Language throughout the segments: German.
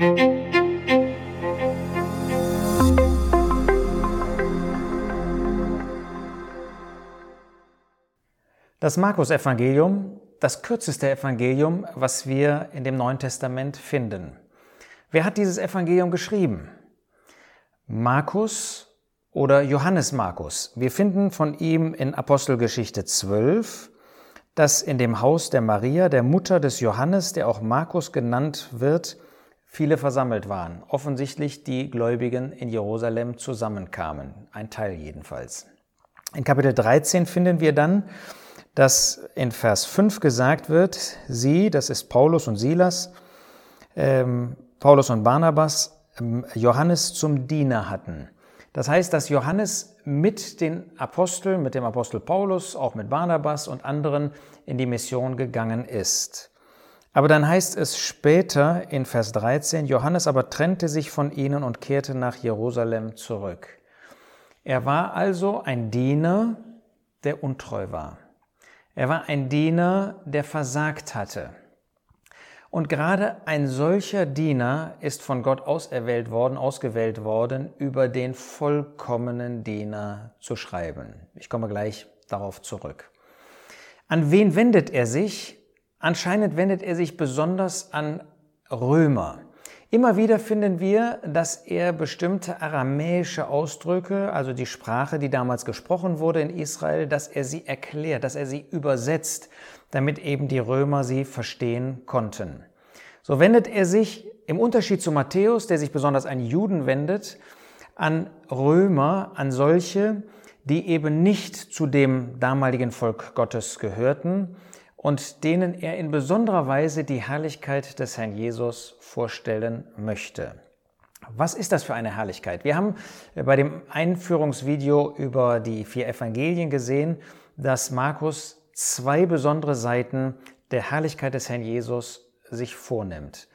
Das Markus-Evangelium, das kürzeste Evangelium, was wir in dem Neuen Testament finden. Wer hat dieses Evangelium geschrieben? Markus oder Johannes Markus. Wir finden von ihm in Apostelgeschichte 12, dass in dem Haus der Maria, der Mutter des Johannes, der auch Markus genannt wird, viele versammelt waren. Offensichtlich die Gläubigen in Jerusalem zusammenkamen. Ein Teil jedenfalls. In Kapitel 13 finden wir dann, dass in Vers 5 gesagt wird, sie, das ist Paulus und Silas, ähm, Paulus und Barnabas, ähm, Johannes zum Diener hatten. Das heißt, dass Johannes mit den Aposteln, mit dem Apostel Paulus, auch mit Barnabas und anderen in die Mission gegangen ist. Aber dann heißt es später in Vers 13, Johannes aber trennte sich von ihnen und kehrte nach Jerusalem zurück. Er war also ein Diener, der untreu war. Er war ein Diener, der versagt hatte. Und gerade ein solcher Diener ist von Gott auserwählt worden, ausgewählt worden, über den vollkommenen Diener zu schreiben. Ich komme gleich darauf zurück. An wen wendet er sich? Anscheinend wendet er sich besonders an Römer. Immer wieder finden wir, dass er bestimmte aramäische Ausdrücke, also die Sprache, die damals gesprochen wurde in Israel, dass er sie erklärt, dass er sie übersetzt, damit eben die Römer sie verstehen konnten. So wendet er sich im Unterschied zu Matthäus, der sich besonders an Juden wendet, an Römer, an solche, die eben nicht zu dem damaligen Volk Gottes gehörten, und denen er in besonderer Weise die Herrlichkeit des Herrn Jesus vorstellen möchte. Was ist das für eine Herrlichkeit? Wir haben bei dem Einführungsvideo über die vier Evangelien gesehen, dass Markus zwei besondere Seiten der Herrlichkeit des Herrn Jesus sich vornimmt.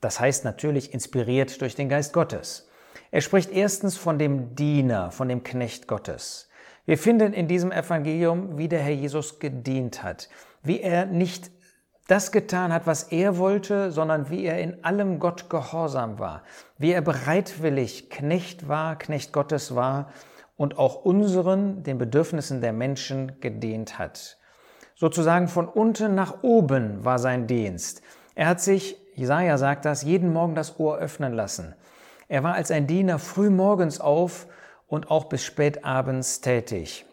Das heißt natürlich inspiriert durch den Geist Gottes. Er spricht erstens von dem Diener, von dem Knecht Gottes. Wir finden in diesem Evangelium, wie der Herr Jesus gedient hat, wie er nicht das getan hat, was er wollte, sondern wie er in allem Gott gehorsam war, wie er bereitwillig Knecht war, Knecht Gottes war und auch unseren, den Bedürfnissen der Menschen gedient hat. Sozusagen von unten nach oben war sein Dienst. Er hat sich, Jesaja sagt das, jeden Morgen das Ohr öffnen lassen. Er war als ein Diener früh morgens auf und auch bis spät abends tätig.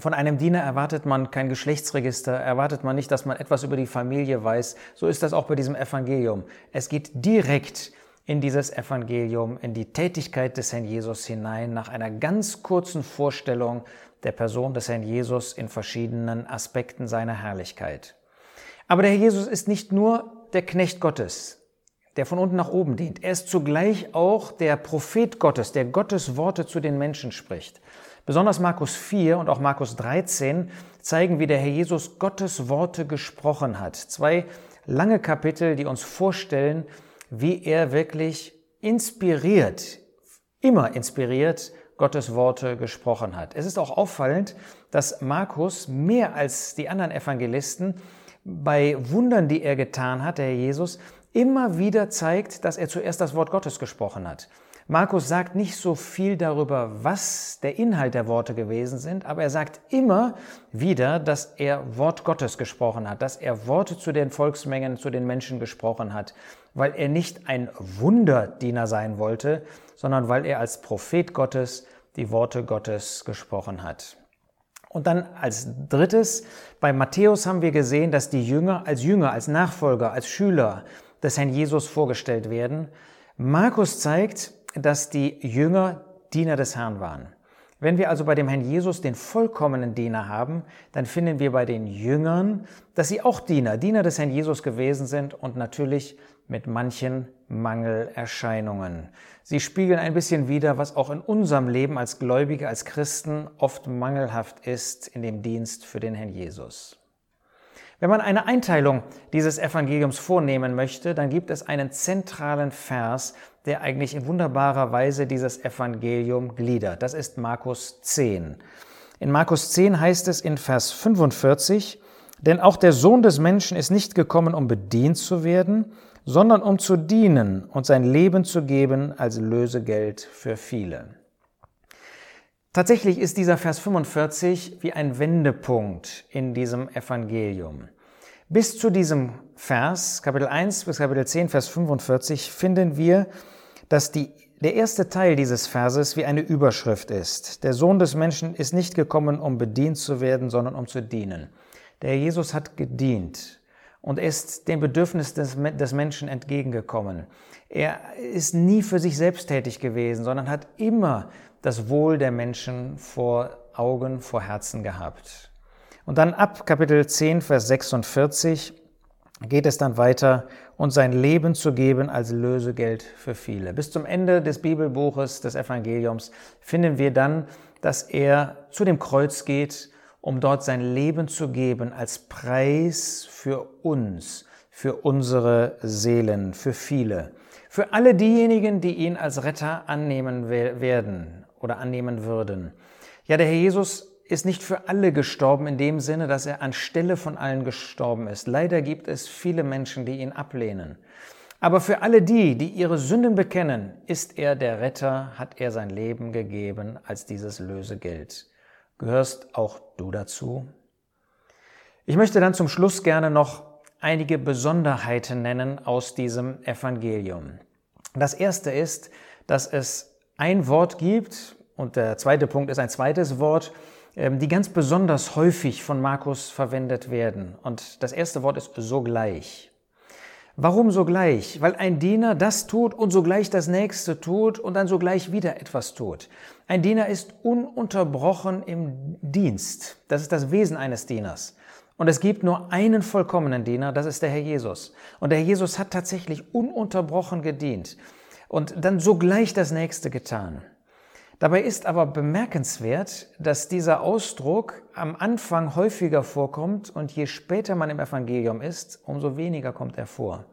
Von einem Diener erwartet man kein Geschlechtsregister, erwartet man nicht, dass man etwas über die Familie weiß. So ist das auch bei diesem Evangelium. Es geht direkt in dieses Evangelium, in die Tätigkeit des Herrn Jesus hinein, nach einer ganz kurzen Vorstellung der Person des Herrn Jesus in verschiedenen Aspekten seiner Herrlichkeit. Aber der Herr Jesus ist nicht nur der Knecht Gottes, der von unten nach oben dient. Er ist zugleich auch der Prophet Gottes, der Gottes Worte zu den Menschen spricht. Besonders Markus 4 und auch Markus 13 zeigen, wie der Herr Jesus Gottes Worte gesprochen hat. Zwei lange Kapitel, die uns vorstellen, wie er wirklich inspiriert, immer inspiriert, Gottes Worte gesprochen hat. Es ist auch auffallend, dass Markus mehr als die anderen Evangelisten bei Wundern, die er getan hat, der Herr Jesus, immer wieder zeigt, dass er zuerst das Wort Gottes gesprochen hat. Markus sagt nicht so viel darüber, was der Inhalt der Worte gewesen sind, aber er sagt immer wieder, dass er Wort Gottes gesprochen hat, dass er Worte zu den Volksmengen, zu den Menschen gesprochen hat, weil er nicht ein Wunderdiener sein wollte, sondern weil er als Prophet Gottes die Worte Gottes gesprochen hat. Und dann als drittes, bei Matthäus haben wir gesehen, dass die Jünger als Jünger, als Nachfolger, als Schüler des Herrn Jesus vorgestellt werden. Markus zeigt, dass die Jünger Diener des Herrn waren. Wenn wir also bei dem Herrn Jesus den vollkommenen Diener haben, dann finden wir bei den Jüngern, dass sie auch Diener, Diener des Herrn Jesus gewesen sind und natürlich mit manchen Mangelerscheinungen. Sie spiegeln ein bisschen wider, was auch in unserem Leben als Gläubige, als Christen oft mangelhaft ist in dem Dienst für den Herrn Jesus. Wenn man eine Einteilung dieses Evangeliums vornehmen möchte, dann gibt es einen zentralen Vers, der eigentlich in wunderbarer Weise dieses Evangelium gliedert. Das ist Markus 10. In Markus 10 heißt es in Vers 45, Denn auch der Sohn des Menschen ist nicht gekommen, um bedient zu werden, sondern um zu dienen und sein Leben zu geben als Lösegeld für viele. Tatsächlich ist dieser Vers 45 wie ein Wendepunkt in diesem Evangelium. Bis zu diesem Vers, Kapitel 1 bis Kapitel 10, Vers 45, finden wir, dass die, der erste Teil dieses Verses wie eine Überschrift ist. Der Sohn des Menschen ist nicht gekommen, um bedient zu werden, sondern um zu dienen. Der Jesus hat gedient und ist dem Bedürfnis des, des Menschen entgegengekommen. Er ist nie für sich selbst tätig gewesen, sondern hat immer das Wohl der Menschen vor Augen, vor Herzen gehabt. Und dann ab Kapitel 10, Vers 46 geht es dann weiter, und sein Leben zu geben als Lösegeld für viele. Bis zum Ende des Bibelbuches, des Evangeliums, finden wir dann, dass er zu dem Kreuz geht um dort sein Leben zu geben als Preis für uns, für unsere Seelen, für viele, für alle diejenigen, die ihn als Retter annehmen werden oder annehmen würden. Ja, der Herr Jesus ist nicht für alle gestorben in dem Sinne, dass er anstelle von allen gestorben ist. Leider gibt es viele Menschen, die ihn ablehnen. Aber für alle die, die ihre Sünden bekennen, ist er der Retter, hat er sein Leben gegeben als dieses Lösegeld. Gehörst auch du dazu? Ich möchte dann zum Schluss gerne noch einige Besonderheiten nennen aus diesem Evangelium. Das erste ist, dass es ein Wort gibt, und der zweite Punkt ist ein zweites Wort, ähm, die ganz besonders häufig von Markus verwendet werden. Und das erste Wort ist sogleich. Warum sogleich? Weil ein Diener das tut und sogleich das nächste tut und dann sogleich wieder etwas tut. Ein Diener ist ununterbrochen im Dienst. Das ist das Wesen eines Dieners. Und es gibt nur einen vollkommenen Diener, das ist der Herr Jesus. Und der Herr Jesus hat tatsächlich ununterbrochen gedient und dann sogleich das nächste getan. Dabei ist aber bemerkenswert, dass dieser Ausdruck am Anfang häufiger vorkommt und je später man im Evangelium ist, umso weniger kommt er vor.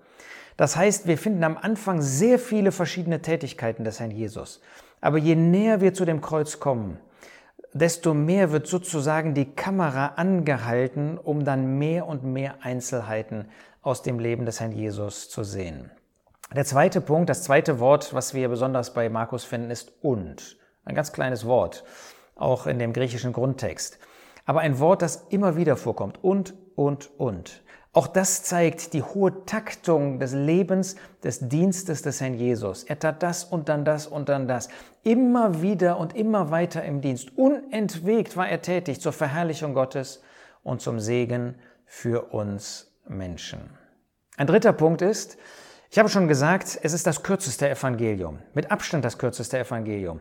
Das heißt, wir finden am Anfang sehr viele verschiedene Tätigkeiten des Herrn Jesus. Aber je näher wir zu dem Kreuz kommen, desto mehr wird sozusagen die Kamera angehalten, um dann mehr und mehr Einzelheiten aus dem Leben des Herrn Jesus zu sehen. Der zweite Punkt, das zweite Wort, was wir besonders bei Markus finden, ist und. Ein ganz kleines Wort, auch in dem griechischen Grundtext. Aber ein Wort, das immer wieder vorkommt. Und, und, und. Auch das zeigt die hohe Taktung des Lebens, des Dienstes des Herrn Jesus. Er tat das und dann das und dann das. Immer wieder und immer weiter im Dienst. Unentwegt war er tätig zur Verherrlichung Gottes und zum Segen für uns Menschen. Ein dritter Punkt ist, ich habe schon gesagt, es ist das kürzeste Evangelium, mit Abstand das kürzeste Evangelium.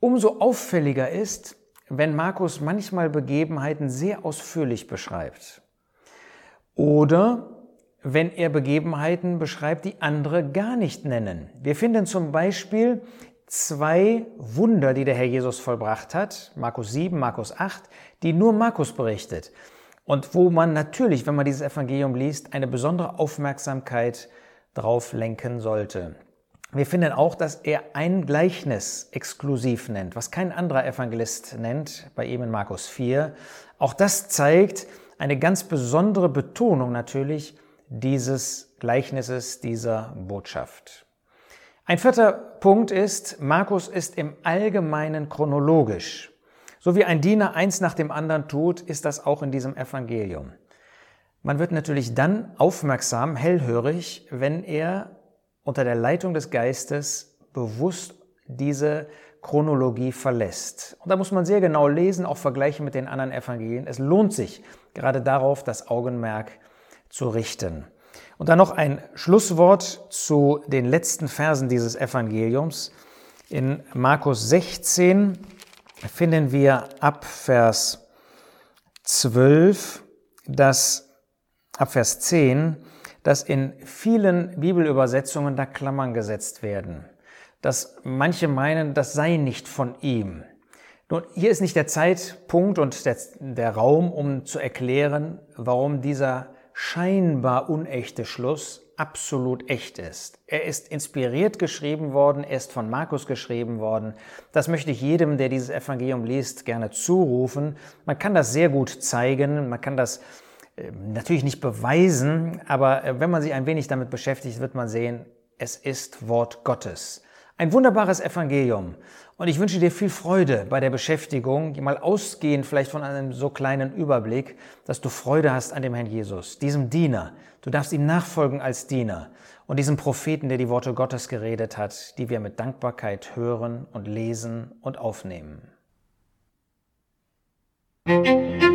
Umso auffälliger ist, wenn Markus manchmal Begebenheiten sehr ausführlich beschreibt. Oder wenn er Begebenheiten beschreibt, die andere gar nicht nennen. Wir finden zum Beispiel zwei Wunder, die der Herr Jesus vollbracht hat, Markus 7, Markus 8, die nur Markus berichtet. Und wo man natürlich, wenn man dieses Evangelium liest, eine besondere Aufmerksamkeit drauf lenken sollte. Wir finden auch, dass er ein Gleichnis exklusiv nennt, was kein anderer Evangelist nennt, bei ihm in Markus 4. Auch das zeigt eine ganz besondere Betonung natürlich dieses Gleichnisses, dieser Botschaft. Ein vierter Punkt ist, Markus ist im Allgemeinen chronologisch. So wie ein Diener eins nach dem anderen tut, ist das auch in diesem Evangelium. Man wird natürlich dann aufmerksam, hellhörig, wenn er unter der Leitung des Geistes bewusst diese Chronologie verlässt. Und da muss man sehr genau lesen, auch vergleichen mit den anderen Evangelien. Es lohnt sich, gerade darauf das Augenmerk zu richten. Und dann noch ein Schlusswort zu den letzten Versen dieses Evangeliums. In Markus 16 finden wir ab Vers 12, dass ab Vers 10, dass in vielen Bibelübersetzungen da Klammern gesetzt werden, dass manche meinen, das sei nicht von ihm. Nun, hier ist nicht der Zeitpunkt und der, der Raum, um zu erklären, warum dieser scheinbar unechte Schluss absolut echt ist. Er ist inspiriert geschrieben worden, er ist von Markus geschrieben worden. Das möchte ich jedem, der dieses Evangelium liest, gerne zurufen. Man kann das sehr gut zeigen, man kann das natürlich nicht beweisen, aber äh, wenn man sich ein wenig damit beschäftigt, wird man sehen, es ist Wort Gottes. Ein wunderbares Evangelium. Und ich wünsche dir viel Freude bei der Beschäftigung, mal ausgehend vielleicht von einem so kleinen Überblick, dass du Freude hast an dem Herrn Jesus, diesem Diener. Du darfst ihm nachfolgen als Diener und diesem Propheten, der die Worte Gottes geredet hat, die wir mit Dankbarkeit hören und lesen und aufnehmen. Musik